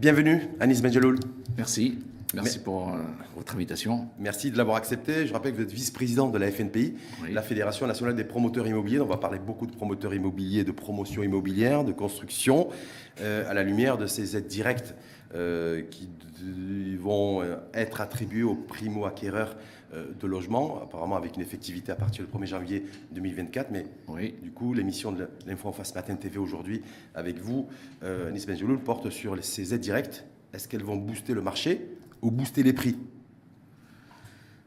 Bienvenue, Anis Benjeloul. Merci. Merci pour euh, votre invitation. Merci de l'avoir accepté. Je rappelle que vous êtes vice-président de la FNPI, la Fédération nationale des promoteurs immobiliers. On va parler beaucoup de promoteurs immobiliers, de promotion immobilière, de construction, euh, à la lumière de ces aides directes euh, qui vont être attribuées aux primo-acquéreurs de logements, apparemment avec une effectivité à partir du 1er janvier 2024. Mais oui. du coup, l'émission de l'Info en face Matin TV aujourd'hui avec vous, Anis Benjeloul, porte sur ces aides directes. Est-ce qu'elles vont booster le marché ou booster les prix?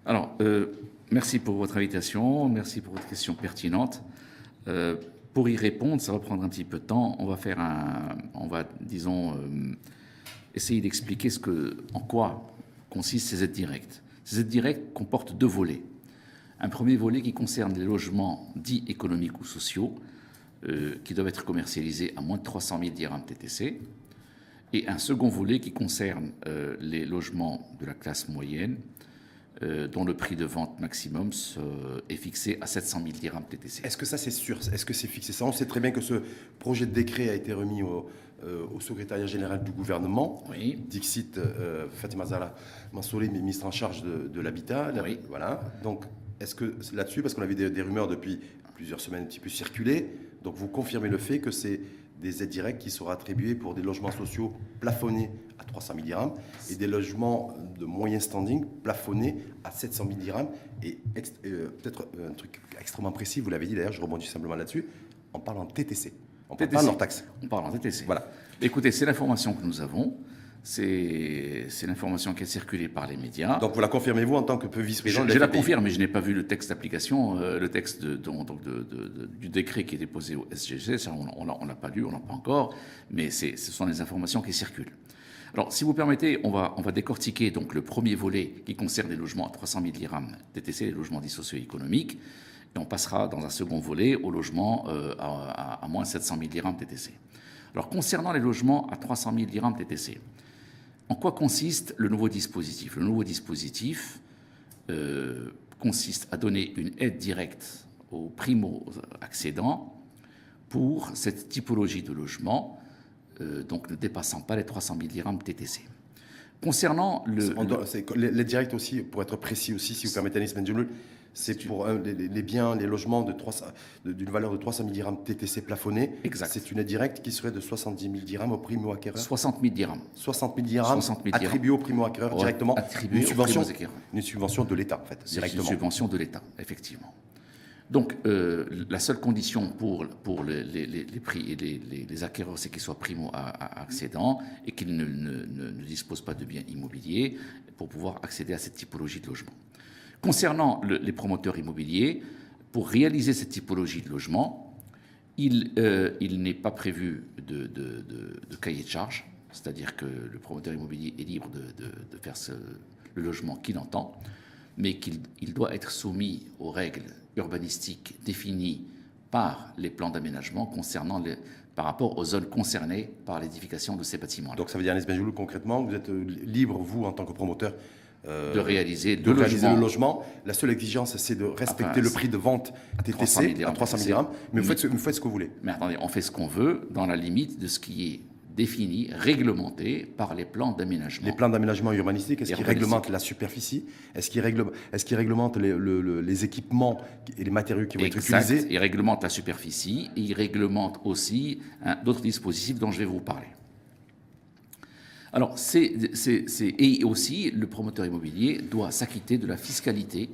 Alors, euh, merci pour votre invitation, merci pour votre question pertinente. Euh, pour y répondre, ça va prendre un petit peu de temps. On va faire un, on va, disons, euh, essayer d'expliquer en quoi consistent ces aides directes. Ces aides directes comportent deux volets. Un premier volet qui concerne les logements dits économiques ou sociaux, qui doivent être commercialisés à moins de 300 000 dirhams TTC, et un second volet qui concerne euh, les logements de la classe moyenne, euh, dont le prix de vente maximum est fixé à 700 000 dirhams TTC. Est-ce que ça c'est sûr? Est-ce que c'est fixé? Ça On sait très bien que ce projet de décret a été remis au, euh, secrétariat général du gouvernement. Oui. Dixit Fatima Zala Mansouri, ministre en charge de, l'habitat. Oui. Voilà. Donc, est-ce que là-dessus, parce qu'on avait des, des, rumeurs depuis plusieurs semaines un petit peu circulées, donc vous confirmez le fait que c'est des aides directes qui seront attribuées pour des logements sociaux plafonnés à 300 000 dirhams et des logements de moyen standing plafonnés à 700 000 dirhams. Et euh, peut-être euh, un truc extrêmement précis, vous l'avez dit d'ailleurs, je rebondis simplement là-dessus, on parle en TTC. On parle pas en taxe. On parle en TTC. Voilà. Écoutez, c'est l'information que nous avons. C'est l'information qui est circulée par les médias. Donc vous la confirmez-vous en tant que vice-président Je, je la confirme, mais je n'ai pas vu le texte d'application, euh, le texte de, donc de, du décret qui est déposé au SGC. Ça, on ne l'a pas lu, on l'a pas encore, mais ce sont les informations qui circulent. Alors, si vous permettez, on va, on va décortiquer donc le premier volet qui concerne les logements à 300 000 dirhams TTC, les logements dits socio-économiques, et on passera dans un second volet aux logements euh, à, à, moins 700 000 dirhams TTC. Alors, concernant les logements à 300 000 dirhams TTC, en quoi consiste le nouveau dispositif? Le nouveau dispositif euh, consiste à donner une aide directe aux primo-accédants pour cette typologie de logement, euh, donc ne dépassant pas les 300 000 dirhams TTC. Concernant le... L'aide directe aussi, pour être précis aussi, si vous permettez, Anis Benjeloul, c'est pour les, biens, les logements d'une valeur de 300 000 dirhams TTC plafonnés. Exact. C'est une aide directe qui serait de 70 000 dirhams au primo-acquéreur 60 000 dirhams. 60 000 dirhams attribués au primo-acquéreur directement. Attribués une subvention, une subvention de l'État, en fait, directement. Une subvention de l'État, effectivement. Donc, euh, la seule condition pour, pour les, prix et les, acquéreurs, c'est qu'ils soient primo-accédants et qu'ils ne, ne disposent pas de biens immobiliers pour pouvoir accéder à cette typologie de logement. Concernant les promoteurs immobiliers, pour réaliser cette typologie de logement, il, euh, n'est pas prévu de, cahier de charge, c'est-à-dire que le promoteur immobilier est libre de, faire le logement qu'il entend, mais qu'il doit être soumis aux règles urbanistiques définies par les plans d'aménagement concernant les, par rapport aux zones concernées par l'édification de ces bâtiments. Donc ça veut dire, Anis Benjoulou, concrètement, vous êtes libre, vous, en tant que promoteur, euh, de réaliser, de le logement. La seule exigence, c'est de respecter le prix de vente TTC à 300 000 dirhams. Mais vous faites, vous faites ce que vous voulez. Mais attendez, on fait ce qu'on veut dans la limite de ce qui est défini, réglementé par les plans d'aménagement. Les plans d'aménagement urbanistique, est-ce qu'ils réglementent la superficie? Est-ce qu'ils est réglementent les, les, équipements et les matériaux qui vont être utilisés? Ils réglementent la superficie et ils réglementent aussi d'autres dispositifs dont je vais vous parler. Alors, c'est, et aussi, le promoteur immobilier doit s'acquitter de la fiscalité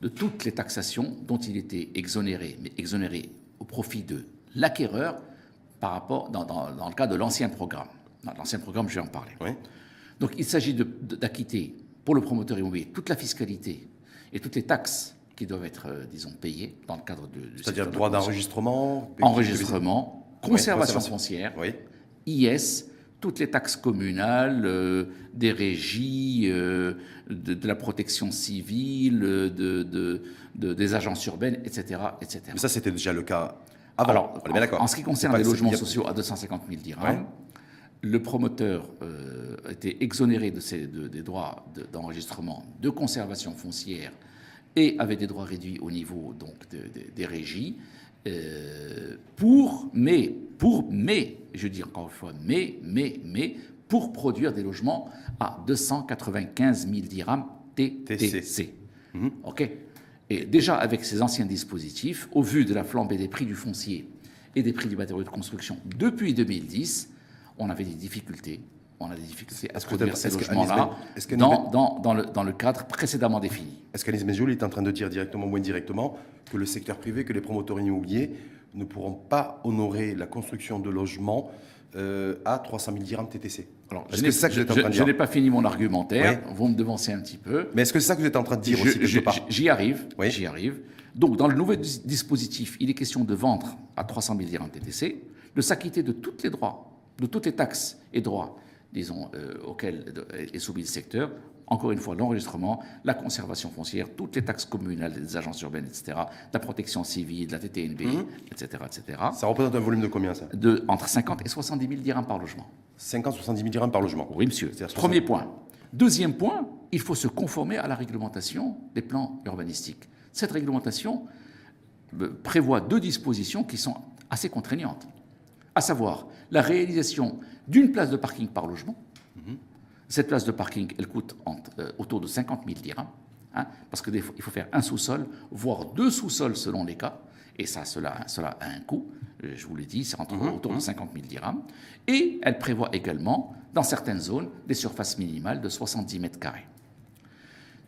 de toutes les taxations dont il était exonéré, mais exonéré au profit de l'acquéreur par rapport, dans, le cas de l'ancien programme. Dans l'ancien programme, je vais en parler. Donc, il s'agit d'acquitter pour le promoteur immobilier toute la fiscalité et toutes les taxes qui doivent être, euh, disons, payées dans le cadre de. C'est-à-dire droit d'enregistrement Enregistrement, conservation foncière, IS, toutes les taxes communales, euh, des régies, euh, de, la protection civile, de, des agences urbaines, etc. etc. Mais ça, c'était déjà le cas avant. Alors, en, ce qui concerne les logements sociaux à 250 000 dirhams, le promoteur euh, était exonéré de des droits d'enregistrement, de, conservation foncière et avait des droits réduits au niveau donc, des régies. Pour, mais, pour, mais, je dis encore une fois, mais, mais, mais, pour produire des logements à 295 000 dirhams TTC. Mhm. OK Et déjà, avec ces anciens dispositifs, au vu de la flambée des prix du foncier et des prix du matériau de construction depuis 2010, on avait des difficultés. On a des difficultés à produire ces logements-là dans, dans, le, dans, le, cadre précédemment défini. Est-ce qu'Anis Benjoul est en train de dire directement ou indirectement que le secteur privé, que les promoteurs immobiliers ne pourront pas honorer la construction de logements euh, à 300 000 dirhams TTC. Alors, je, ça que je, n'ai pas fini mon argumentaire, vous me devancez un petit peu. Mais est-ce que c'est ça que vous êtes en train de dire aussi quelque part? J'y arrive, oui. j'y arrive. Donc, dans le nouveau dispositif, il est question de vendre à 300 000 dirhams TTC, de s'acquitter de tous les droits, de toutes les taxes et droits, disons, euh, est soumis le secteur, encore une fois, l'enregistrement, la conservation foncière, toutes les taxes communales des agences urbaines, etc., la protection civile, la TTNB, etc., etc. Ça représente un volume de combien, ça? De, Entre 50 et 70 000 dirhams par logement. 50 70 000 dirhams par logement Oui, monsieur. Premier point. Deuxième point, il faut se conformer à la réglementation des plans urbanistiques. Cette réglementation euh, prévoit deux dispositions qui sont assez contraignantes, à savoir la réalisation d'une place de parking par logement, cette place de parking, elle coûte euh, autour de 50 000 dirhams, hein, parce qu'il faut faire un sous-sol, voire deux sous-sols selon les cas, et ça, cela, cela a un coût, euh, je vous l'ai dit, c'est mhm, autour de 50 mhm. 000 dirhams. Et elle prévoit également, dans certaines zones, des surfaces minimales de 70 mètres carrés.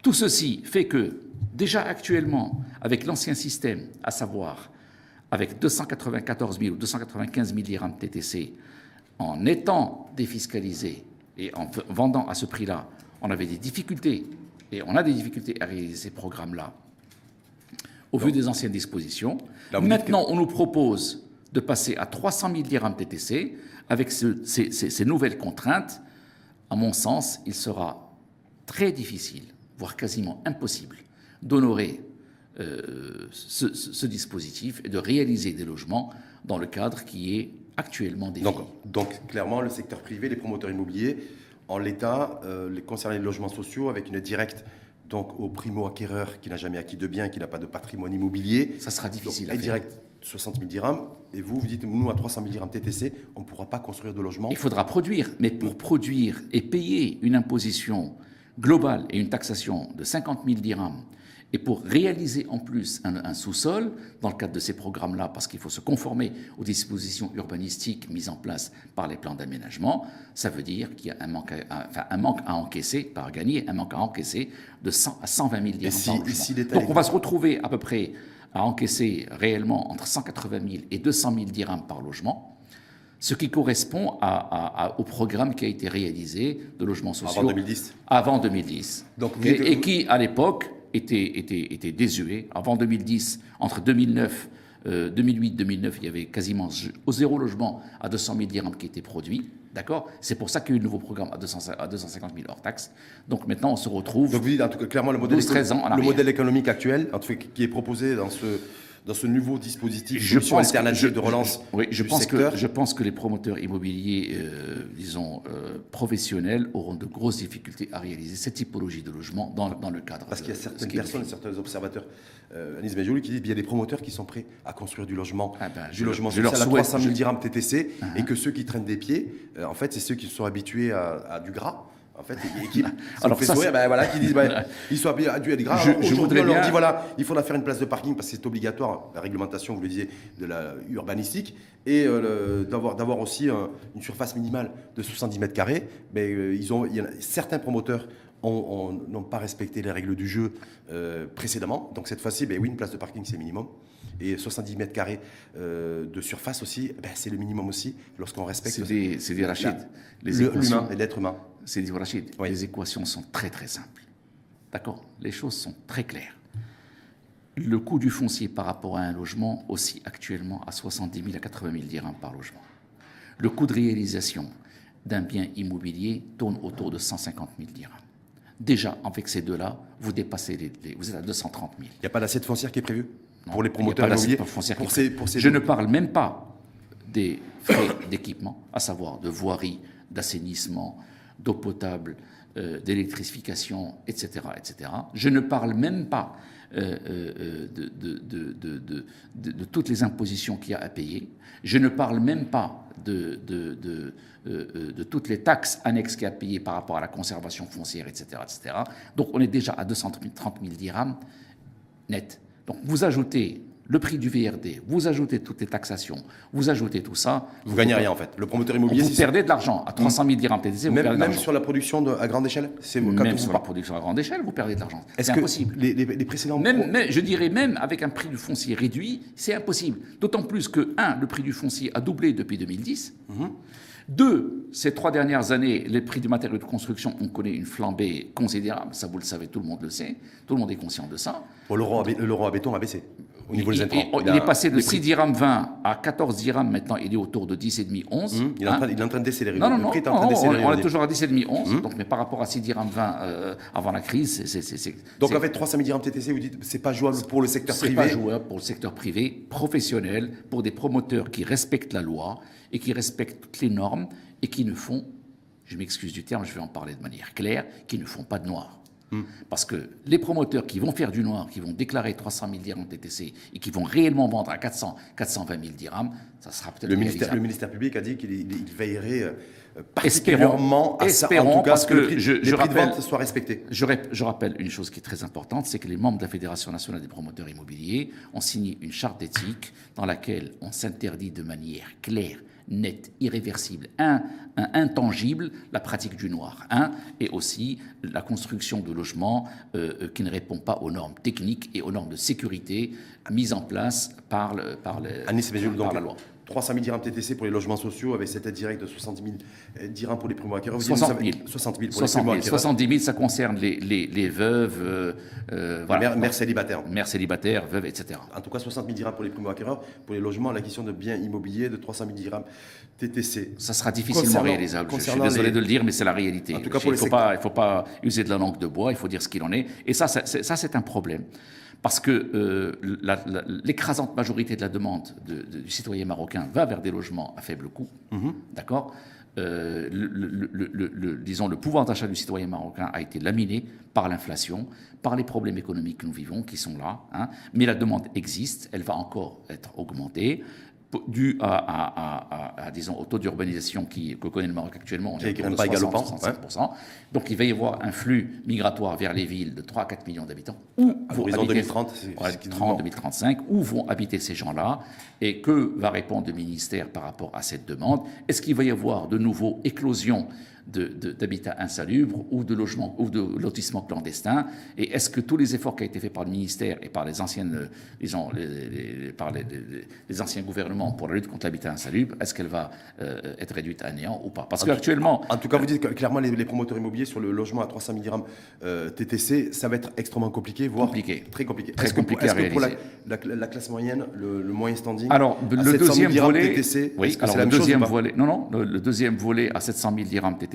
Tout ceci fait que, déjà actuellement, avec l'ancien système, à savoir avec 294 000 ou 295 000 dirhams TTC, en étant défiscalisé et en vendant à ce prix-là, on avait des difficultés, et on a des difficultés à réaliser ces programmes-là, au vu des anciennes dispositions. Maintenant, on nous propose de passer à 300 000 dirhams TTC avec ces, nouvelles contraintes. À mon sens, il sera très difficile, voire quasiment impossible, d'honorer euh, ce, dispositif et de réaliser des logements dans le cadre qui est actuellement Donc, donc, clairement, le secteur privé, les promoteurs immobiliers, en l'état, euh, les concernés logements sociaux, avec une directe donc au primo-acquéreur qui n'a jamais acquis de biens, qui n'a pas de patrimoine immobilier. Ça sera difficile donc, à direct 60 000 dirhams, et vous, vous dites, nous, à 300 000 dirhams TTC, on ne pourra pas construire de logements. Il faudra produire, mais pour produire et payer une imposition globale et une taxation de 50 000 dirhams et pour réaliser en plus un, sous-sol, dans le cadre de ces programmes-là, parce qu'il faut se conformer aux dispositions urbanistiques mises en place par les plans d'aménagement, ça veut dire qu'il y a un manque, à, enfin, un manque à encaisser, pas à gagner, un manque à encaisser de 100 à 120 000 dirhams Donc on va se retrouver à peu près à encaisser réellement entre 180 000 et 200 000 dirhams par logement ce qui correspond au programme qui a été réalisé de logements sociaux avant 2010. Avant 2010. Donc, et, qui, à l'époque, était, était, était désuet. Avant 2010, entre 2009 2008-2009, il y avait quasiment au zéro logement à 200 000 dirhams qui étaient produits. D'accord? C'est pour ça qu'il y a eu le nouveau programme à, 200, à 250 000 hors taxes. Donc maintenant, on se retrouve. Donc vous dites en tout cas clairement le modèle, le modèle économique actuel, en tout cas, qui est proposé dans ce, dans ce nouveau dispositif je pense alternative de relance oui, je pense Que, je pense que les promoteurs immobiliers, euh, disons, euh, professionnels, auront de grosses difficultés à réaliser cette typologie de logement dans, dans le cadre. Parce qu'il y a certaines personnes, certains observateurs, euh, Anis Benjouli, qui disent qu'il y a des promoteurs qui sont prêts à construire du logement, ah ben, du logement social à 300 000 dirhams TTC, uh-huh. et que ceux qui traînent des pieds, en fait, c'est ceux qui sont habitués à, à du gras en fait, qui, Alors, fait sourire, ben voilà, qui disent, ben, ils sont dû être graves. Je, je voudrais on leur dit, voilà, il faudra faire une place de parking parce que c'est obligatoire, la réglementation, vous le disiez, de la urbanistique, et euh, d'avoir aussi une surface minimale de 70 mètres carrés. Mais euh, ils ont, il y a, certains promoteurs n'ont pas respecté les règles du jeu euh, précédemment. Donc cette fois-ci, ben oui, une place de parking, c'est minimum. Et 70 mètres carrés euh, de surface aussi, ben, c'est le minimum aussi lorsqu'on respecte. C'est des, des Rachid. L'humain et l'être humain. C'est Rachid. Les équations sont très très simples. D'accord? Les choses sont très claires. Le coût du foncier par rapport à un logement aussi actuellement à 70 000 à 80 000 dirhams par logement. Le coût de réalisation d'un bien immobilier tourne autour de 150 000 dirhams. Déjà, avec ces deux-là, vous dépassez les, vous êtes à 230 000. Il n'y a pas d'assiette foncière qui est prévue? Pour les promoteurs immobiliers pour ces, pour ces Je ne parle même pas des frais d'équipement, à savoir de voirie, d'assainissement, d'eau potable, euh, d'électrification, etc., etc. Je ne parle même pas euh, euh, de, toutes les impositions qu'il y a à payer. Je ne parle même pas de, toutes les taxes annexes qu'il y a à payer par rapport à la conservation foncière, etc., etc. Donc on est déjà à 230 000 dirhams net. Donc vous ajoutez le prix du VRD, vous ajoutez toutes les taxations, vous ajoutez tout ça. Vous, gagnez rien en fait. Le promoteur immobilier. Vous perdez de l'argent à 300 000 dirhams TTC. Même, vous même sur la production à grande échelle Même sur la production à grande échelle, vous perdez de l'argent. C'est impossible. Les, les, précédents. Même, je dirais même avec un prix du foncier réduit, c'est impossible. D'autant plus que, un, le prix du foncier a doublé depuis 2010. Deux, ces trois dernières années, les prix du matériau de construction ont connu une flambée considérable. Ça, vous le savez, tout le monde le sait. Tout le monde est conscient de ça. L'euro à béton a baissé au niveau des intrants. Il, est passé de 6 dirhams 20 à 14 dirhams maintenant, il est autour de 10,5, 11. Mmh, il, est en train, il, est en train, de décélérer. Non, non, non, on, est toujours à 10,5, 11. Mmh. Donc, mais par rapport à 6 dirhams 20 euh, avant la crise, c'est. Donc en fait, 300 000 dirhams TTC, vous dites c'est pas jouable pour le secteur privé C'est pas jouable pour le secteur privé, professionnel, pour des promoteurs qui respectent la loi et qui respectent toutes les normes et qui ne font, je m'excuse du terme, je vais en parler de manière claire, qui ne font pas de noir. Hmm. Parce que les promoteurs qui vont faire du noir, qui vont déclarer 300 000 dirhams TTC et qui vont réellement vendre à 400, 420 000 dirhams, ça sera peut-être le ministère, le ministère public a dit qu'il veillerait euh, particulièrement à ça, en tout cas, parce que, les je, prix rappelle, de vente soient respectés. Je, je, rappelle une chose qui est très importante, c'est que les membres de la Fédération nationale des promoteurs immobiliers ont signé une charte d'éthique dans laquelle on s'interdit de manière claire net, irréversible, un, intangible, la pratique du noir, un, et aussi la construction de logements euh, euh, qui ne répondent pas aux normes techniques et aux normes de sécurité mises en place par, le, par, par la loi. 300 000 dirhams TTC pour les logements sociaux, avec cette aide directe de 70 000 euh, dirhams pour les primo-acquéreurs. 60 000. 60 000 pour les primo 70 000, ça concerne les, les, les veuves, euh, euh voilà. mères, célibataires. Mères célibataires, veuves, etc. En tout cas, 60 000 dirhams pour les primo-acquéreurs, pour les logements, l'acquisition de biens immobiliers de 300 000 dirhams TTC. Ça sera difficilement réalisable. Je suis désolé de le dire, mais c'est la réalité. En tout cas, il ne faut, pas, faut pas user de la langue de bois, il faut dire ce qu'il en est. Et ça, ça c'est un problème parce que euh, l'écrasante majorité de la demande du citoyen marocain va vers des logements à faible coût, mhm. d'accord? Euh, le, disons, le pouvoir d'achat du citoyen marocain a été laminé par l'inflation, par les problèmes économiques que nous vivons, qui sont là. Hein. mais la demande existe, elle va encore être augmentée dû à, disons, au taux d'urbanisation que connaît le Maroc actuellement, on est à 65%. Donc il va y avoir un flux migratoire vers les villes de 3 à 4 millions d'habitants. Où vont 2030, 30, 2035, où vont habiter ces gens-là et que va répondre le ministère par rapport à cette demande Est-ce qu'il va y avoir de nouveau éclosion d'habitat insalubre ou de logement ou de lotissement clandestin Et est-ce que tous les efforts qui ont été faits par le ministère et par les anciennes, disons, les, par les, anciens gouvernements pour la lutte contre l'habitat insalubre, est-ce qu'elle va euh, être réduite à néant ou pas? Parce qu'actuellement, en, tout cas, vous dites que clairement les, promoteurs immobiliers sur le logement à 300 000 dirhams euh, TTC, ça va être extrêmement compliqué, voire compliqué. très compliqué. Très compliqué que, pour la, classe moyenne, le, moyen standing, alors le deuxième volet, TTC, oui, alors le deuxième volet, non non, le, le, deuxième volet à 700 000 dirhams TTC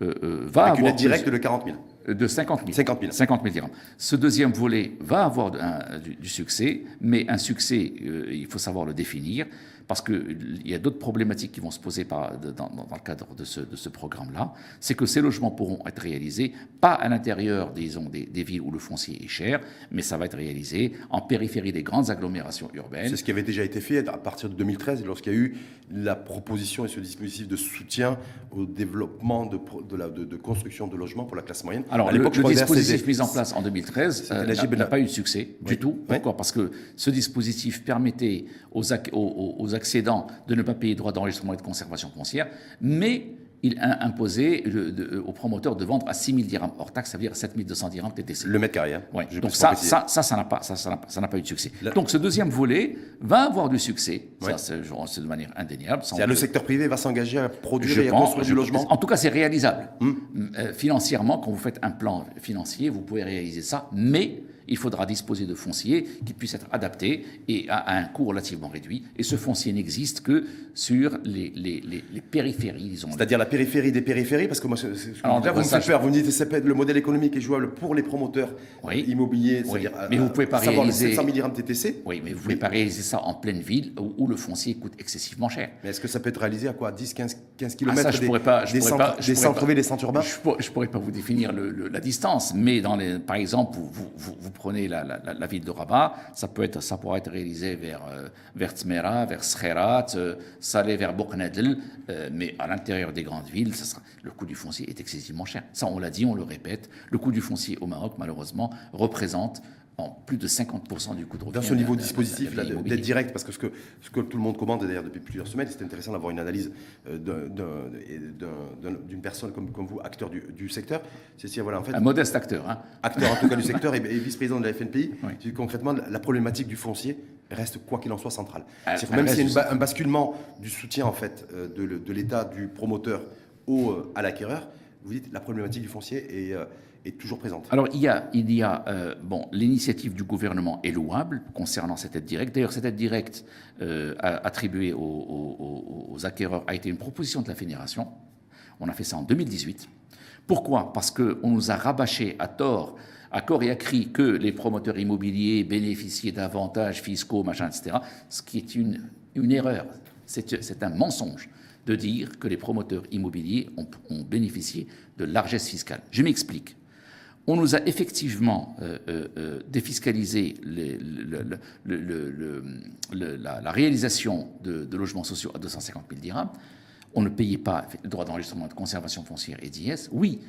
Euh, euh, va Avec avoir... une aide directe de 40 000 de 50 000. 50 000. 50 000 dirhams. Ce deuxième volet va avoir du, succès, mais un succès, euh, il faut savoir le définir parce qu'il y a d'autres problématiques qui vont se poser dans, le cadre de ce, programme-là, c'est que ces logements pourront être réalisés pas à l'intérieur disons, des, des, villes où le foncier est cher, mais ça va être réalisé en périphérie des grandes agglomérations urbaines. C'est ce qui avait déjà été fait à partir de 2013, lorsqu'il y a eu la proposition et ce dispositif de soutien au développement de, de, construction de logements pour la classe moyenne. Alors, le, le dispositif mis en place en 2013 euh, n'a pas eu de succès du tout. Pourquoi Parce que ce dispositif permettait aux, aux, aux accédants de ne pas payer droit d'enregistrement et de conservation foncière, mais il a imposé aux promoteurs de vendre à 6 000 dirhams hors taxe, ça veut dire 7 200 dirhams TTC. Le mètre carré. Hein. Donc ça, ça, ça, ça n'a pas, ça, ça pas eu de succès. Donc ce deuxième volet va avoir du succès. Ça, c'est de manière indéniable. Le secteur privé va s'engager à produire et à construire du logement. En tout cas, c'est réalisable. Hmm. Euh, financièrement, quand vous faites un plan financier, vous pouvez réaliser ça, mais il faudra disposer de fonciers qui puissent être adaptés et à, un coût relativement réduit. Et ce foncier n'existe que sur les, les, les, périphéries, disons. C'est-à-dire la périphérie des périphéries, parce que moi, ce, Alors, vous me faites peur. Vous me dites que le modèle économique est jouable pour les promoteurs immobiliers, c'est-à-dire mais vous pouvez pas réaliser 700 000 TTC. Oui, mais vous ne pouvez pas réaliser ça en pleine ville où, le foncier coûte excessivement cher. Mais est-ce que ça peut être réalisé à quoi? 10, 15, 15 km ah, ça, je des, pourrais pas, je des centres, pas, des centres des centres urbains? Je ne pourrais, pas vous définir la distance, mais dans les, par exemple, vous, vous, vous prenez la, ville de Rabat, ça, peut être, ça pourrait être réalisé vers, euh, vers Tzmera, vers Scherat, euh, Salé vers Boknadl, euh, mais à l'intérieur des grandes villes, le coût du foncier est excessivement cher. Ça, on l'a dit, on le répète. Le coût du foncier au Maroc, malheureusement, représente plus de 50% du coût de revient. Dans ce niveau dispositif d'être direct, parce que ce, que ce que tout le monde commande d'ailleurs depuis plusieurs semaines, c'est intéressant d'avoir une analyse euh, d'une personne comme, comme, vous, acteur du, secteur. C'est si, voilà, en fait, un modeste acteur. Hein. Acteur en tout cas du secteur et, vice-président de la FNPI. Concrètement, la problématique du foncier reste quoi qu'il en soit centrale. Euh, même s'il y a un basculement du soutien en fait euh, de, l'État, du promoteur au, à l'acquéreur, vous dites la problématique du foncier est est toujours. Alors il y a, il y a euh, bon, l'initiative du gouvernement est louable concernant cette aide directe. D'ailleurs, cette aide directe euh, attribuée aux, acquéreurs a été une proposition de la fédération. On a fait ça en 2018. Pourquoi? Parce qu'on nous a rabâché à tort, à corps et à cri, que les promoteurs immobiliers bénéficiaient d'avantages fiscaux, machin, etc. Ce qui est une, une erreur. C'est un mensonge de dire que les promoteurs immobiliers ont, ont bénéficié de largesse fiscale. Je m'explique on nous a effectivement euh, euh, euh, défiscalisé la, réalisation de, logements sociaux à 250 000 dirhams. On ne payait pas le droit d'enregistrement de conservation foncière et d'IS, oui,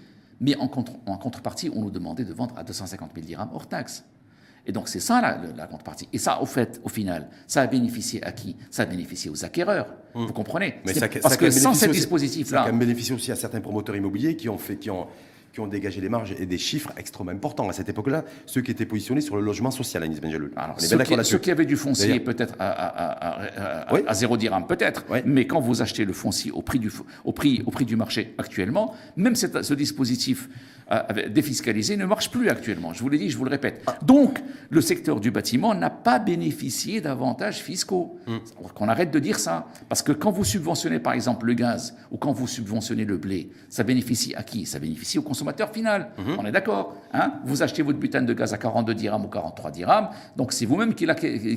mais en, contrepartie, on nous demandait de vendre à 250 000 dirhams hors taxe. Et donc c'est ça la, contrepartie. Et ça, au fait, au final, ça a bénéficié à qui? Ça a bénéficié aux acquéreurs. Mmh. Vous comprenez? Mais Parce que sans ces dispositifs-là, ça a bénéficié aussi à certains promoteurs immobiliers qui ont fait, qui ont qui ont dégagé des marges et des chiffres extrêmement importants à cette époque-là, ceux qui étaient positionnés sur le logement social, Anis Benjeloul. Alors, ceux, qui, ceux qui avaient du foncier peut-être à, zéro dirham, peut-être, mais quand vous achetez le foncier au prix du, au prix, au prix du marché actuellement, même ce dispositif euh, défiscalisé ne marche plus actuellement. Je vous l'ai dit, je vous le répète. Ah. Donc, le secteur du bâtiment n'a pas bénéficié d'avantages fiscaux. Hmm. Qu'on arrête de dire ça. Parce que quand vous subventionnez, par exemple, le gaz ou quand vous subventionnez le blé, ça bénéficie à qui? Ça bénéficie au consommateur final. Hmm. On est d'accord hein? Vous achetez votre butane de gaz à 42 dirhams ou 43 dirhams, donc c'est vous-même qui,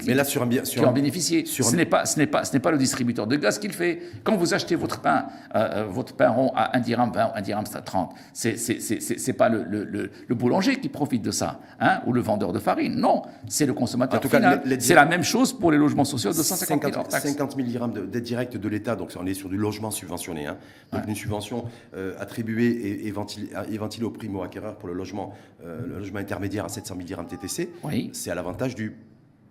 Mais là, sur un en bénéficiez. Ce n'est pas, ce n'est pas, ce n'est pas le distributeur de gaz qui le fait. Quand vous achetez votre pain, euh, euh, votre pain rond à 1 dirham 20, 1 dirham 30, c'est c'est pas le, le, boulanger qui profite de ça, hein, ou le vendeur de farine. Non, c'est le consommateur en tout final. C'est la même chose pour les logements sociaux de 250 000 50 000 dirhams d'aide directe de l'État, donc on est sur du logement subventionné. Hein. donc une subvention euh, attribuée et, et, ventilée, au primo-acquéreur pour le logement, euh, le logement intermédiaire à 700 000 dirhams TTC. Oui. C'est à l'avantage du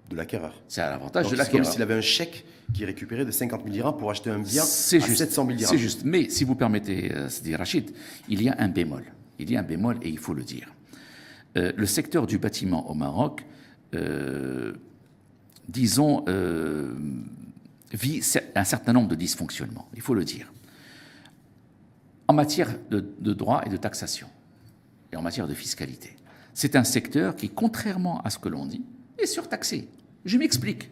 de l'acquéreur. C'est à l'avantage de l'acquéreur. C'est comme s'il avait un chèque qui récupérait de 50 000 dirhams pour acheter un bien à 700 000 dirhams. C'est juste. Mais si vous permettez, euh, dit Rachid, il y a un bémol il y a un bémol et il faut le dire. Euh, le secteur du bâtiment au Maroc, euh, disons, euh, vit un certain nombre de dysfonctionnements, il faut le dire. En matière de, droit et de taxation, et en matière de fiscalité. C'est un secteur qui, contrairement à ce que l'on dit, est surtaxé. Je m'explique.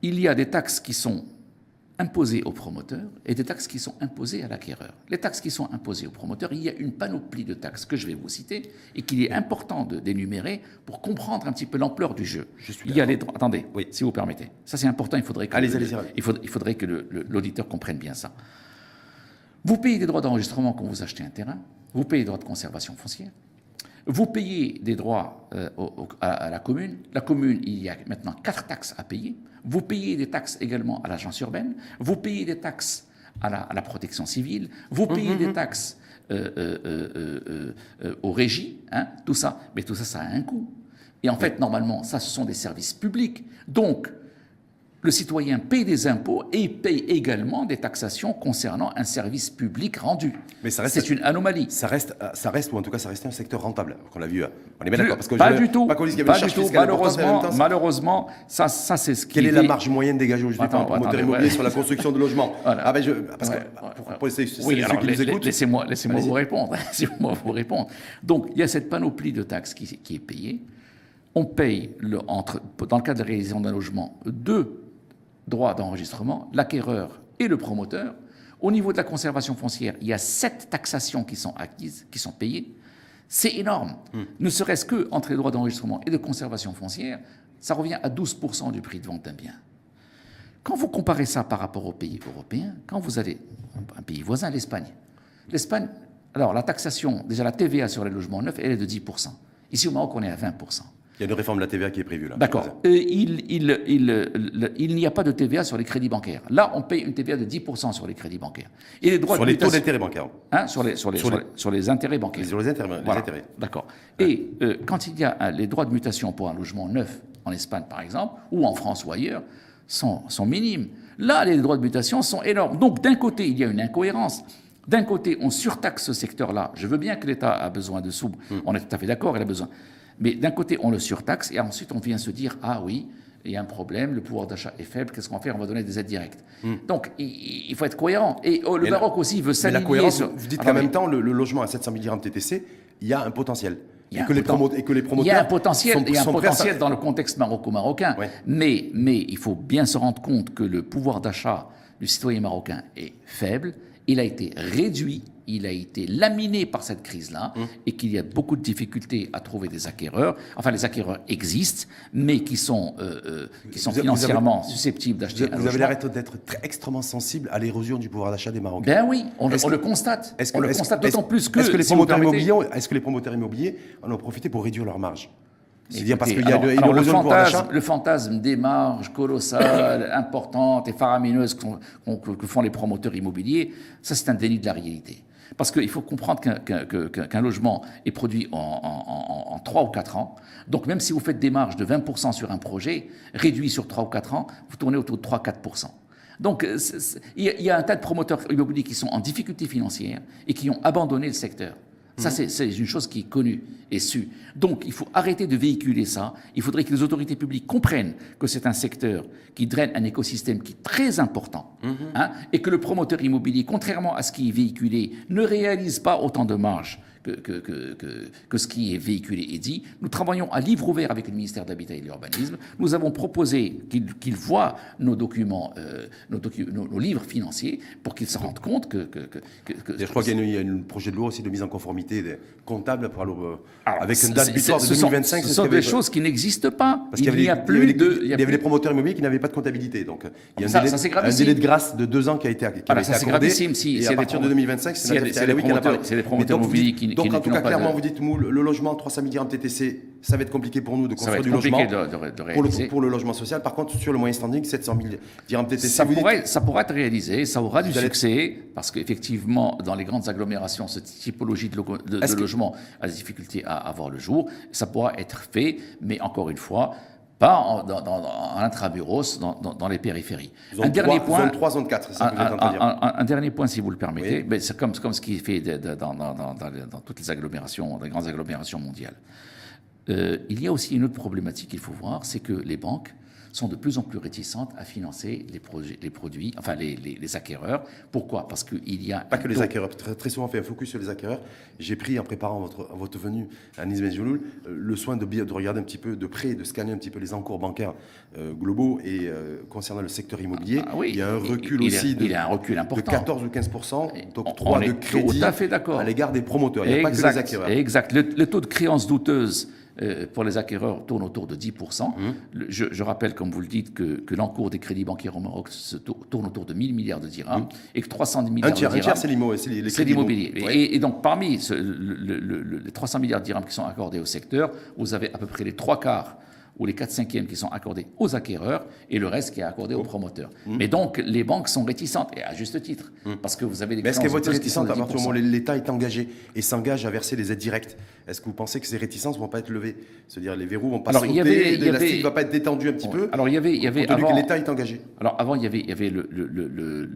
Il y a des taxes qui sont imposées aux promoteurs et des taxes qui sont imposées à l'acquéreur. Les taxes qui sont imposées aux promoteurs, il y a une panoplie de taxes que je vais vous citer et qu'il est important de d'énumérer pour comprendre un petit peu l'ampleur du jeu. Je suis il y a les droits. Attendez, oui. si vous permettez. Ça c'est important. Il faudrait que allez, allez, il, il faudrait que l'auditeur comprenne bien ça. Vous payez des droits d'enregistrement quand vous achetez un terrain. Vous payez des droits de conservation foncière. Vous payez des droits euh, à, la commune. La commune, il y a maintenant quatre taxes à payer. Vous payez des taxes également à l'agence urbaine. Vous payez des taxes à la, protection civile. Vous payez des taxes euh, euh, aux régies. Hein, tout ça. Mais tout ça, ça a un coût. Et en fait, normalement, ça, ce sont des services publics. Donc, le citoyen paye des impôts et paye également des taxations concernant un service public rendu. Mais ça reste, c'est une anomalie. Ça reste, ça reste, ou en tout cas, ça reste un secteur rentable. Qu'on l'a vu. Euh, on est bien d'accord. Parce que pas du tout. Pas, pas du tout. Malheureusement, malheureusement, ça, ça c'est ce qui. Quelle est, la marge moyenne dégagée aujourd'hui par un promoteur immobilier sur la construction de logements? Ah ben je, parce que pour, pour, oui, alors, laissez-moi, laissez-moi vous répondre. laissez-moi vous répondre. Donc, il y a cette panoplie de taxes qui, qui est payée. On paye le, entre, dans le cas de la réalisation d'un logement deux droit d'enregistrement, l'acquéreur et le promoteur. Au niveau de la conservation foncière, il y a sept taxations qui sont acquises, qui sont payées. C'est énorme. Hmm. Ne serait-ce que entre les droits d'enregistrement et de conservation foncière, ça revient à 12% du prix de vente d'un bien. Quand vous comparez ça par rapport aux pays européens, quand vous allez un pays voisin, l'Espagne, l'Espagne, alors la taxation, déjà la TVA sur les logements neufs, elle est de 10%. Ici au Maroc, on est à 20%. Il y a une réforme de la TVA qui est prévue là. D'accord. il, il, il, il n'y a pas de TVA sur les crédits bancaires. Là, on paye une TVA de 10% sur les crédits bancaires. Et les droits sur les taux d'intérêt bancaires. Hein, sur, les, sur, les, sur, les, intérêts bancaires. Sur les intérêts. Voilà. D'accord. Et euh, quand il y a euh, les droits de mutation pour un logement neuf, en Espagne par exemple, ou en France ou ailleurs, sont, sont minimes. Là, les droits de mutation sont énormes. Donc, d'un côté, il y a une incohérence. D'un côté, on surtaxe ce secteur-là. Je veux bien que l'État a besoin de sous. Hmm. On est tout à fait d'accord, il a besoin. Mais d'un côté, on le surtaxe et ensuite on vient se dire ah oui, il y a un problème, le pouvoir d'achat est faible, qu'est-ce qu'on va faire On va donner des aides directes. Hmm. Donc il, faut être cohérent. Et oh, le Maroc aussi veut s'aligner. La cohérence, vous dites qu'en même temps, le, logement à 700 000 dirhams TTC, il y a un potentiel. et, que les et, que les promoteurs. Il y a un potentiel, y a un potentiel dans le contexte maroco-marocain. Mais, mais il faut bien se rendre compte que le pouvoir d'achat du citoyen marocain est faible. Il a été réduit il a été laminé par cette crise-là mmh. et qu'il y a beaucoup de difficultés à trouver des acquéreurs. Enfin, les acquéreurs existent, mais qui sont, euh, euh, qui sont financièrement susceptibles d'acheter un Vous avez l'air d'être extrêmement sensible à l'érosion du pouvoir d'achat des Marocains. Ben oui, on, le constate. on le constate d'autant plus que... Est-ce que, les promoteurs immobiliers, est-ce que les promoteurs immobiliers en ont profité pour réduire leurs marges? C'est-à-dire parce qu'il y a alors, alors le, fantasme, le fantasme des marges colossales, importantes et faramineuses que font les promoteurs immobiliers, ça c'est un déni de la réalité. Parce qu'il faut comprendre qu'un logement est produit en, en, 3 ou 4 ans. Donc même si vous faites des marges de 20% sur un projet, réduit sur 3 ou 4 ans, vous tournez autour de 3-4%. Donc il y, a un tas de promoteurs immobiliers qui sont en difficulté financière et qui ont abandonné le secteur. Ça, mhm. c'est une chose qui est connue et sue. Donc, il faut arrêter de véhiculer ça. Il faudrait que les autorités publiques comprennent que c'est un secteur qui draine un écosystème qui est très important mhm. hein, et que le promoteur immobilier, contrairement à ce qui est véhiculé, ne réalise pas autant de marge que, que, que, ce qui est véhiculé et dit. Nous travaillons à livre ouvert avec le ministère de l'Habitat et de l'Urbanisme. Nous avons proposé qu'ils voient nos documents, euh, nos, nos, livres financiers, pour qu'ils se rendent compte que... je crois qu'il y a un projet de loi aussi de mise en conformité des comptables pour, euh, avec une date butoir de 2025. Ce sont des choses qui n'existent pas. Parce il n'y a, plus de... Il y avait des promoteurs immobiliers qui n'avaient pas de comptabilité. Donc il y a un, délai, de grâce de deux ans qui a été, qui a été accordé. Si, et à partir de 2025, c'est les promoteurs immobiliers qui donc, en tout cas, clairement, vous dites, Moule, le logement, 300 000 dirhams TTC, ça va être compliqué pour nous de construire du logement. pour, le, pour, le, logement social. Par contre, sur le moyen standing, 700 000 dirhams TTC. Ça, pourrait, ça pourrait être réalisé, ça aura du succès, parce qu'effectivement, dans les grandes agglomérations, cette typologie de, de logement a des difficultés à avoir le jour. Ça pourra être fait, mais encore une fois, pas en, dans, dans, en intramuros, dans, dans, les périphéries. un dernier point, zone 3, zone 4, ça un, un, dernier point, si vous le permettez, mais c'est comme, comme ce qui est fait dans, toutes les agglomérations, les grandes agglomérations mondiales. Euh, il y a aussi une autre problématique qu'il faut voir, c'est que les banques sont de plus en plus réticentes à financer les, projets, les produits, enfin les, les, acquéreurs. Pourquoi? Parce qu'il y a... Pas que les acquéreurs, très, très, souvent on fait un focus sur les acquéreurs. J'ai pris en préparant votre, votre venue à Nice Jouloul euh, le soin de, de, regarder un petit peu de près, de scanner un petit peu les encours bancaires euh, globaux et euh, concernant le secteur immobilier. Ah il y a un recul aussi de, il a un recul important. de 14 ou 15% donc 3 de crédit à, l'égard des promoteurs. Il n'y a pas que les acquéreurs. Exact. Le, le taux de créance douteuse euh, pour les acquéreurs tourne autour de 10%. Mmh. Je, rappelle, comme vous le dites, que, que l'encours des crédits bancaires au Maroc se tourne autour de 1000 milliards de dirhams mmh. et que 300 milliards de dirhams. Un tiers, c'est l'immobilier. Et, donc, parmi les 300 milliards de dirhams qui sont accordés au secteur, vous avez à peu près les trois quarts ou les 4 cinquièmes qui sont accordés aux acquéreurs et le reste qui est accordé aux promoteurs. Mmh. Mais donc, les banques sont réticentes, et à juste titre, mmh. parce que vous avez des Mais est-ce qu'elles vont être réticentes à partir du moment où l'État est engagé et s'engage à verser les aides directes Est-ce que vous pensez que ces réticences ne vont pas être levées? C'est-à-dire les verrous vont pas alors, sauter, l'élastique ne va pas être détendu un petit peu Alors il y avait, il y avait avant, que l'État est engagé. Alors avant il y avait, il y avait le, le, le,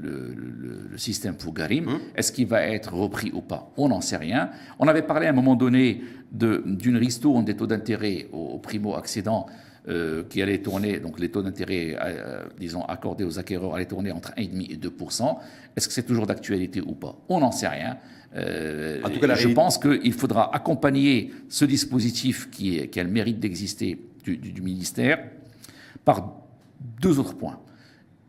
le système Fougarim. Hum. Est-ce qu'il va être repris ou pas? On n'en sait rien. On avait parlé à un moment donné d'une ristourne des taux d'intérêt aux, primo-accédants euh, qui allait tourner, donc les taux d'intérêt, euh, disons, accordés aux acquéreurs allaient tourner entre 1,5 et 2% Est-ce que c'est toujours d'actualité ou pas? On n'en sait rien. Euh, en tout cas, je pense qu'il faudra accompagner ce dispositif qui, est, qui a le mérite d'exister du, du, ministère par deux autres points.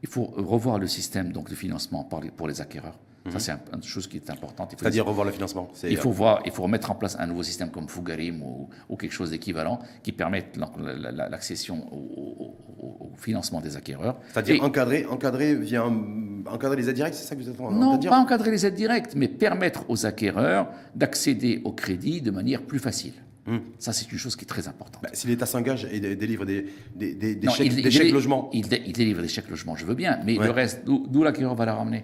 Il faut revoir le système donc, de financement pour les acquéreurs. Ça, mhm. c'est une chose qui est importante. C'est-à-dire revoir le financement. Il faut, voir, il faut mettre en place un nouveau système comme Fugarim ou, quelque chose d'équivalent qui permette l'accession au, financement des acquéreurs. C'est-à-dire encadrer, encadrer, via encadrer les aides directes, c'est ça que vous êtes en train Non, pas encadrer les aides directes, mais permettre aux acquéreurs d'accéder au crédit de manière plus facile. Hmm. Ça, c'est une chose qui est très importante. Bah, si l'État s'engage et délivre des, des, des, chèques, logements. Il, délivre des chèques logements, je veux bien, mais le reste, d'où l'acquéreur va la ramener?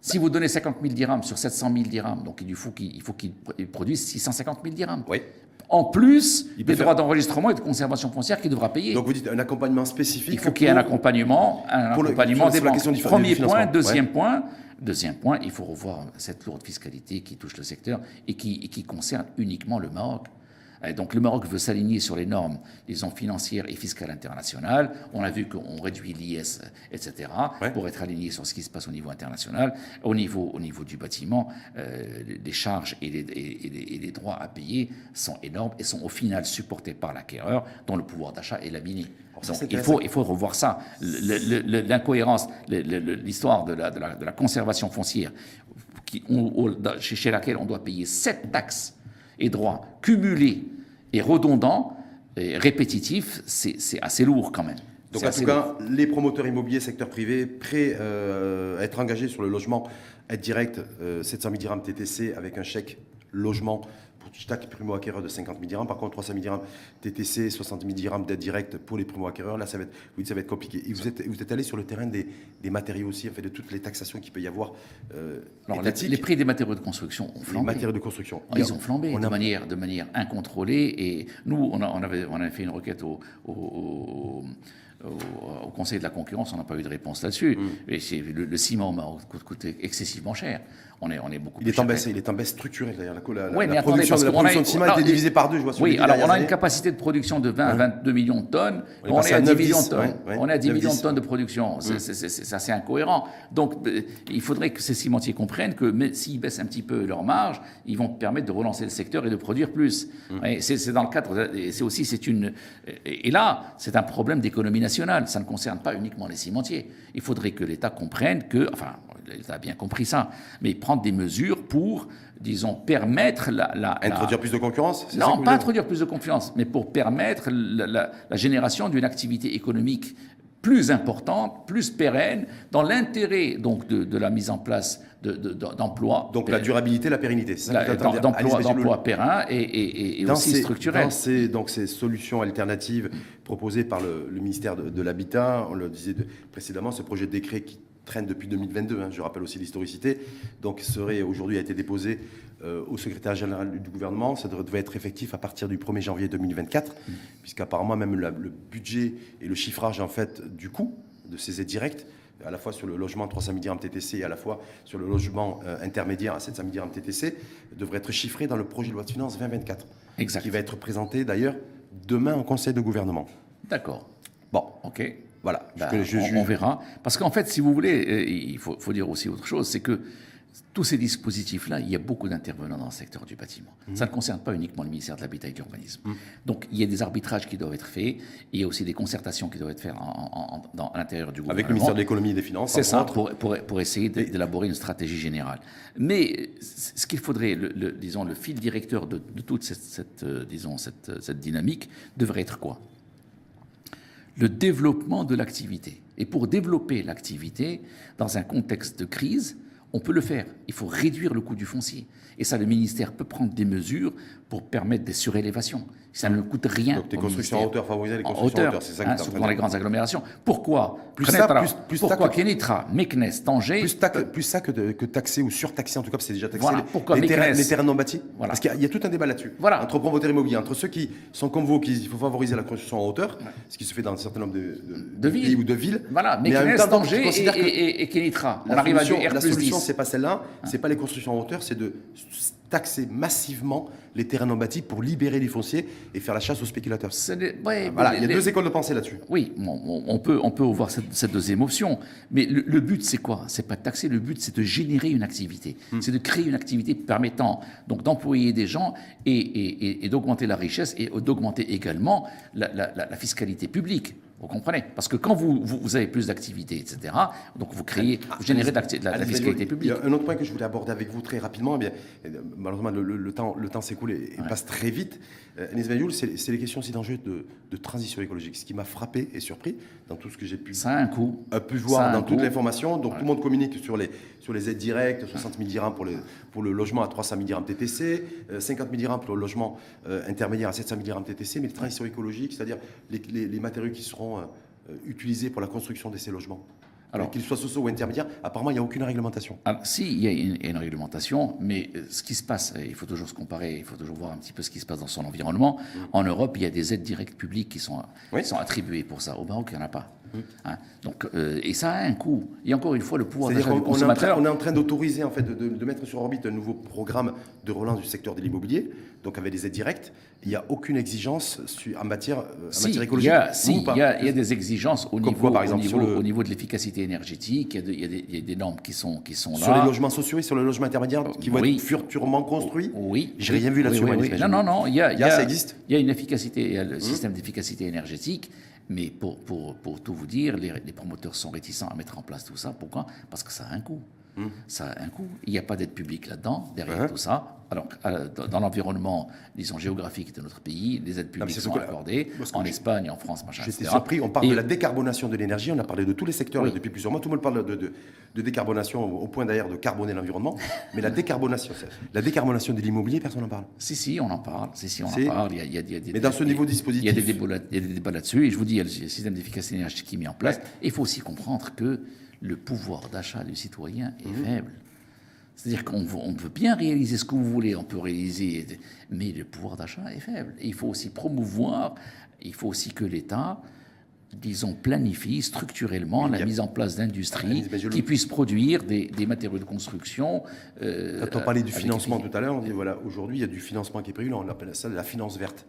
Si vous donnez 50 000 dirhams sur 700 000 dirhams, donc il faut qu'il produise 650 000 dirhams. Oui. En plus des droits d'enregistrement et de conservation foncière qu'il devra payer. Donc vous dites un accompagnement spécifique. Il faut qu'il y ait un accompagnement, un accompagnement des banques. Premier point, deuxième point. Deuxième point, il faut revoir cette lourde fiscalité qui touche le secteur et qui, et qui concerne uniquement le Maroc. Donc le Maroc veut s'aligner sur les normes, disons, financières et fiscales internationales. On a vu qu'on réduit l'IS, etc., pour être aligné sur ce qui se passe au niveau international. Au niveau, au niveau du bâtiment, euh, les charges et les, et, les, droits à payer sont énormes et sont au final supportés par l'acquéreur, dont le pouvoir d'achat est laminé. Donc il faut, il faut revoir ça. L'incohérence, l'histoire de la, de, la, de la, conservation foncière, qui, chez laquelle on doit payer sept taxes et droits cumulés et redondants et répétitifs, c'est assez lourd quand même. Donc en tout cas, les promoteurs immobiliers, secteur privé, prêts euh, à être engagés sur le logement, aide directe, 700 000 dirhams TTC avec un chèque logement chaque primo-acquéreur de 50 000 dirhams. Par contre, 300 000 dirhams TTC, 60 000 dirhams d'aide directe pour les primo-acquéreurs. Là, ça va être, oui, ça va être compliqué. Et vous êtes, vous êtes allé sur le terrain des, des matériaux aussi, en fait, de toutes les taxations qu'il peut y avoir. Euh, Alors, les prix des matériaux de construction ont flambé. Les matériaux de construction. Ah, ils ont flambé de, manière, de manière incontrôlée. Et nous, on, a, on, avait, on avait fait une requête au, au au, Conseil de la concurrence, on n'a pas eu de réponse là-dessus. Mm. Et c'est le, ciment m'a coûté excessivement cher. On est, on est beaucoup il est en baisse, il est en baisse structurelle d'ailleurs. La, oui, mais production, attendez, la production de ciment a été divisée par deux. Je vois oui, alors on a une capacité de production de 20 à 22 millions de tonnes. On, est, à 10 millions de tonnes. on est à 10 millions de tonnes de production. Mm. C'est assez incohérent. Donc euh, il faudrait que ces cimentiers comprennent que s'ils baissent un petit peu leur marge, ils vont permettre de relancer le secteur et de produire plus. Mm. C'est dans le cadre. C'est aussi c'est une. Et là, c'est un problème d'économie nationale. Ça ne concerne pas uniquement les cimentiers. Il faudrait que l'État comprenne que, enfin, l'État a bien compris ça, mais prendre des mesures pour, disons, permettre la... la introduire plus de concurrence Non, pas introduire plus de concurrence, mais pour permettre la, génération d'une activité économique plus importante, plus pérenne, dans l'intérêt donc de, la mise en place d'emplois. donc la durabilité, la pérennité, c'est ça D'emplois pérennes et, et, aussi structurels. Dans ces, donc ces solutions alternatives proposées par le, ministère de, l'Habitat, on le disait précédemment, ce projet de décret qui traîne depuis 2022, hein, je rappelle aussi l'historicité, donc serait aujourd'hui a été déposé euh, au secrétaire général du gouvernement, ça devait être effectif à partir du 1er janvier 2024, mmh. puisqu'apparemment même le budget et le chiffrage en fait du coût de ces aides directes, à la fois sur le logement 300 000 dirhams TTC et à la fois sur le logement euh, intermédiaire à 700 000 dirhams TTC, devrait être chiffré dans le projet de loi de finances 2024, exact. qui va être présenté d'ailleurs demain au Conseil de gouvernement. D'accord. Bon, ok. Voilà, bah, on, verra. Parce qu'en fait, si vous voulez, euh, il faut, dire aussi autre chose, c'est que tous ces dispositifs-là, il y a beaucoup d'intervenants dans le secteur du bâtiment. Mmh. Ça ne concerne pas uniquement le ministère de l'Habitat et de l'Urbanisme. Mmh. Donc il y a des arbitrages qui doivent être faits, il y a aussi des concertations qui doivent être faites dans, à l'intérieur du gouvernement. Avec le ministère de l'Économie et des Finances. C'est ça, pour, pour, essayer d'élaborer une stratégie générale. Mais ce qu'il faudrait, le, disons, le fil directeur de, toute cette, euh, disons, cette, cette dynamique devrait être quoi? Le développement de l'activité. Et pour développer l'activité, dans un contexte de crise, On peut le faire. Il faut réduire le coût du foncier. Et ça, le ministère peut prendre des mesures pour permettre des surélévations. Ça ne coûte rien. Donc, des constructions en hauteur, favoriser les constructions en hauteur, c'est ça hein, que tu surtout dans les grandes agglomérations. Pourquoi Plus ça, plus- Pourquoi Meknes, Tanger Plus, ça que, de- que taxer ou surtaxer, en tout cas, c'est déjà taxé. Voilà, pourquoi les, terrains, les terrains non bâtis Voilà. Parce qu'il y, a- il y a tout un débat là-dessus. Voilà. Entre promoteurs immobiliers, entre ceux qui sont comme vous, qui faut favoriser la construction en hauteur, ce qui se fait dans un certain nombre de, de- de villes. pays ou de villes. Voilà, Meknes, qui Tanger et, et, et- et Kenitra. On la arrive à du solution, R la solution, 10. c'est pas celle-là, c'est pas les constructions en hauteur, c'est de taxer massivement les terrains non bâtis pour libérer du foncier et faire la chasse aux spéculateurs. C'est des- ouais, Voilà, il y a les- deux écoles de pensée là-dessus. Oui, on, peut, on peut voir cette, cette deuxième option, mais le, le but c'est quoi? C'est pas de taxer, le but c'est de générer une activité, Hmm. c'est de créer une activité permettant donc d'employer des gens et, et- et- et d'augmenter la richesse et d'augmenter également la, la- la- la fiscalité publique. Vous comprenez? Parce que quand vous, vous, vous avez plus d'activités, etc., donc vous créez, vous générez de la, la fiscalité il y publique. a un autre point que je voulais aborder avec vous très rapidement. Eh bien, euh, malheureusement, le, le- le temps, le temps s'écoule et, et passe très vite. Euh, c'est les questions aussi d'enjeux de, de transition écologique. Ce qui m'a frappé et surpris dans tout ce que j'ai pu, Ça a un a pu Ça a voir dans toute l'information. Donc tout le monde communique sur les, sur les aides directes, 60 000 dirhams pour, les, pour le logement à 300 000 dirhams TTC, euh, 50 000 dirhams pour le logement euh, intermédiaire à 700 000 dirhams TTC, mais la transition écologique, c'est-à-dire les, les- les matériaux qui seront euh, utilisés pour la construction de ces logements. Alors- qu'ils soient sociaux ou intermédiaires, apparemment il n'y a aucune réglementation. Alors, si, il y a une, réglementation, mais euh, ce qui se passe, il faut toujours se comparer, il faut toujours voir un petit peu ce qui se passe dans son environnement. En Europe, il y a des aides directes publiques qui sont, Oui. qui sont attribuées pour ça. Au Maroc, il n'y en a pas. Hein. Donc, euh, et ça a un coût. Et encore une fois, le pouvoir d'achat du qu'on on est en train, consommateur. on est en train d'autoriser, en fait, de, de- de mettre sur orbite un nouveau programme de relance du secteur de l'immobilier, donc avec des aides directes. Il n'y a aucune exigence su- en matière, euh, en Si, matière il écologique. y, a, si, il y a- il y a des exigences au Comme niveau, quoi, par exemple, au, niveau, sur le- au niveau de l'efficacité énergétique, il y, a de- il y a des, normes qui sont, qui sont là. Sur les logements sociaux et sur les logements intermédiaires qui vont oui. être futurement construits. Oui. J'ai rien vu là-dessus, Oui, oui. Non, non, non. Il y a, Il y a, ça existe Mmh. Il y a une efficacité, il y a le système d'efficacité énergétique. Mais pour, tout vous dire, les, les promoteurs sont réticents à mettre en place tout ça. Pourquoi? Parce que ça a un coût. Ça a un coût. Il n'y a pas d'aide publique là-dedans, derrière Mmh. tout ça. Alors, euh, dans, l'environnement, disons, géographique de notre pays, les aides publiques sont accordées en Espagne, en France, machin, J'étais surpris, on parle Et- de la décarbonation de l'énergie, on a parlé de tous les secteurs là, depuis plusieurs mois, tout le monde parle de, de- de décarbonation au point d'ailleurs de carboner l'environnement, mais la décarbonation, la décarbonation de l'immobilier, personne n'en parle. Si, si, on en parle. Si, si, on en parle. Il y a, il y a- il y a des- Mais dans ce niveau dispositif, il y a des débats là-dessus. Et je vous dis, il y a le système d'efficacité énergétique qui est mis en place. Et il faut aussi comprendre que le pouvoir d'achat du citoyen est Mhm. faible. C'est-à-dire qu'on on veut bien réaliser ce que vous voulez, on peut réaliser, mais le pouvoir d'achat est faible. Et il faut aussi promouvoir, il faut aussi que l'État, disons, planifie structurellement la mise en place d'industries le- qui puissent produire des, des matériaux de construction. euh, Quand on parlait du financement tout à l'heure, on dit voilà, aujourd'hui il y a du financement qui est prévu, là, on appelle ça la finance verte.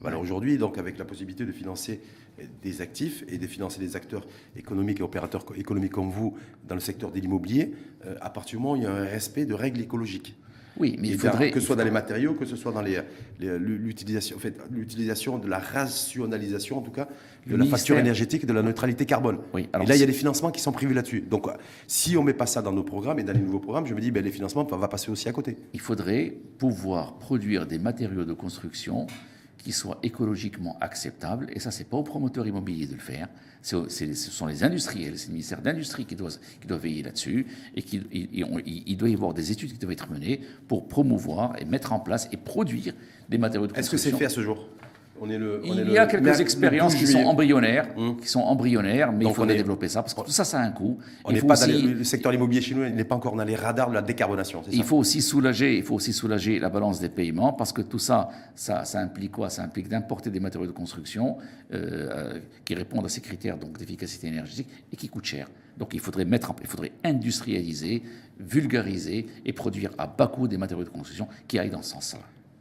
Voilà, aujourd'hui, donc avec la possibilité de financer euh, des actifs et de financer des acteurs économiques et opérateurs co- économiques comme vous dans le secteur de l'immobilier, euh, à partir du moment où il y a un respect de règles écologiques. Oui, mais il faudrait. que ce soit dans les matériaux, que ce soit dans les- les- l'utilisation, en fait, l'utilisation de la rationalisation, en tout cas, de Le la ministère- facture énergétique et de la neutralité carbone. Oui, et alors là, il y a des financements qui sont prévus là-dessus. Donc, euh, si on met pas ça dans nos programmes et dans les nouveaux programmes, je me dis, ben, les financements on va passer aussi à côté. il faudrait pouvoir produire des matériaux de construction qui soient écologiquement acceptables. Et ça, c'est pas aux promoteurs immobiliers de le faire. C'est- ce sont les industriels, c'est le ministère d'Industrie qui doit, qui doit veiller là-dessus. Et qu'il- il, doit y avoir des études qui doivent être menées pour promouvoir et mettre en place et produire des matériaux de Est-ce que c'est construction. fait à ce jour? On est le, on est Il y a le- quelques expériences 12 qui sont embryonnaires, Hum. qui sont embryonnaires, mais Donc il faudrait est- développer ça parce que tout ça, ça a un coût. On Il faut pas aussi- les- le secteur immobilier il n'est pas encore dans les radars de la décarbonation. Il ça faut aussi soulager, il faut aussi soulager la balance des paiements parce que tout ça, ça, ça implique quoi? Ça implique d'importer des matériaux de construction euh, euh, qui répondent à ces critères donc d'efficacité énergétique et qui coûtent cher. Donc il faudrait mettre, il faudrait industrialiser, vulgariser et produire à bas coût des matériaux de construction qui aillent dans ce sens-là.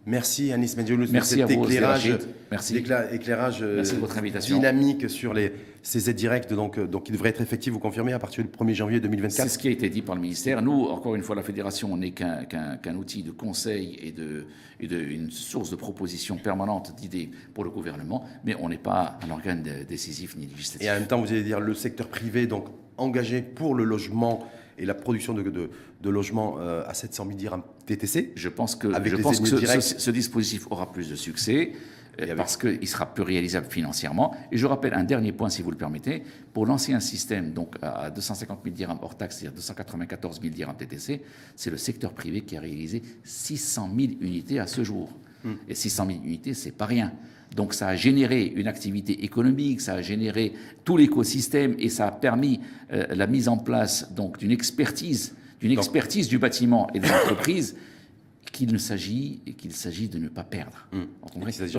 Merci Anis Medjoulou pour Merci cet éclairage. Merci. écla- éclairage euh, Merci de votre invitation. dynamique sur les, ces aides directes, donc, euh, donc qui devraient être effectives, vous confirmez, à partir du 1er janvier C'est 2024 ce qui a été dit par le ministère. Nous, encore une fois, la fédération n'est qu'un outil de conseil et, de, et de, une source de propositions permanentes d'idées pour le gouvernement, mais on n'est pas un organe de- décisif ni législatif. Et en même temps, vous allez dire le secteur privé, donc engagé pour le logement et la production de, de, de logements euh, à 700 000 dirhams TTC. Je pense que, Avec je pense que ce, directs. ce- ce dispositif aura plus de succès. euh, parce qu'il sera peu réalisable financièrement. Et je rappelle un dernier point, si vous le permettez. Pour lancer un système donc, à 250 000 dirhams hors taxe, c'est-à-dire 294 000 dirhams TTC, c'est le secteur privé qui a réalisé 600 000 unités à ce jour. Hmm. Et 600 000 unités, c'est pas rien. Donc ça a généré une activité économique, ça a généré tout l'écosystème et ça a permis euh, la mise en place donc d'une expertise, d'une expertise du bâtiment et de l'entreprise qu'il ne s'agit et qu'il s'agit de ne pas perdre. Hum.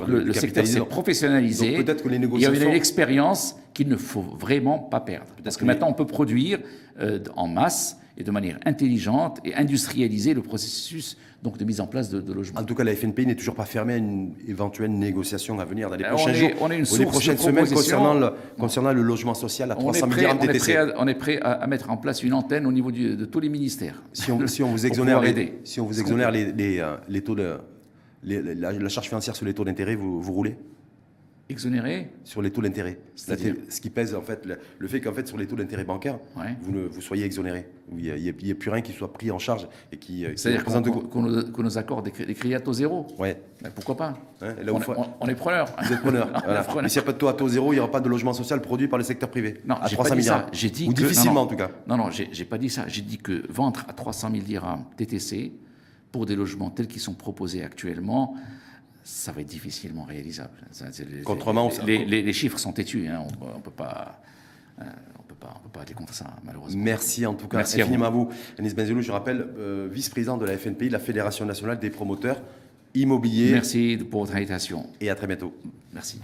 le, secteur s'est professionnalisé. peut-être que les négociations... Il y a une expérience qu'il ne faut vraiment pas perdre. Parce que, maintenant, on peut produire euh, en masse et de manière intelligente et industrialiser le processus donc de mise en place de, logements. En tout cas, la FNPI n'est toujours pas fermée à une éventuelle négociation à venir dans les euh, prochains jours on est une ou les prochaines semaines concernant le, concernant le logement social à 300 milliards de TTC. On est prêt, à, mettre en place une antenne au niveau de tous les ministères. Si on, si on vous exonère, les, si on vous exonère les, les, euh, les taux de la, charge financière sur les taux d'intérêt, vous, vous roulez? Exonéré Sur les taux d'intérêt. Ce qui pèse, en fait, le, fait qu'en fait, sur les taux d'intérêt bancaires, vous, vous soyez exonéré. Il n'y a, plus rien qui soit pris en charge et qui. Euh, C'est-à-dire qu'on nous, accorde des, crédits à taux zéro Oui. pourquoi pas? Hein, on, est preneur. Vous êtes preneur. Mais s'il n'y a pas de taux à taux zéro, il n'y aura pas de logement social produit par le secteur privé. Non, à 300 000 dirhams. J'ai dit Ou difficilement, en tout cas. Non, non, j'ai pas dit ça. J'ai dit que vendre à 300 000 dirhams TTC pour des logements tels qu'ils sont proposés actuellement, ça va être difficilement réalisable. les, les, les, chiffres sont têtus, hein. on ne peut pas... Euh, on peut pas, on peut pas aller contre ça, malheureusement. Merci en tout cas Merci infiniment à vous. Anis Benzelou, je rappelle, euh, vice-président de la FNPI, la Fédération nationale des promoteurs immobiliers. Merci pour votre invitation. Et à très bientôt. Merci.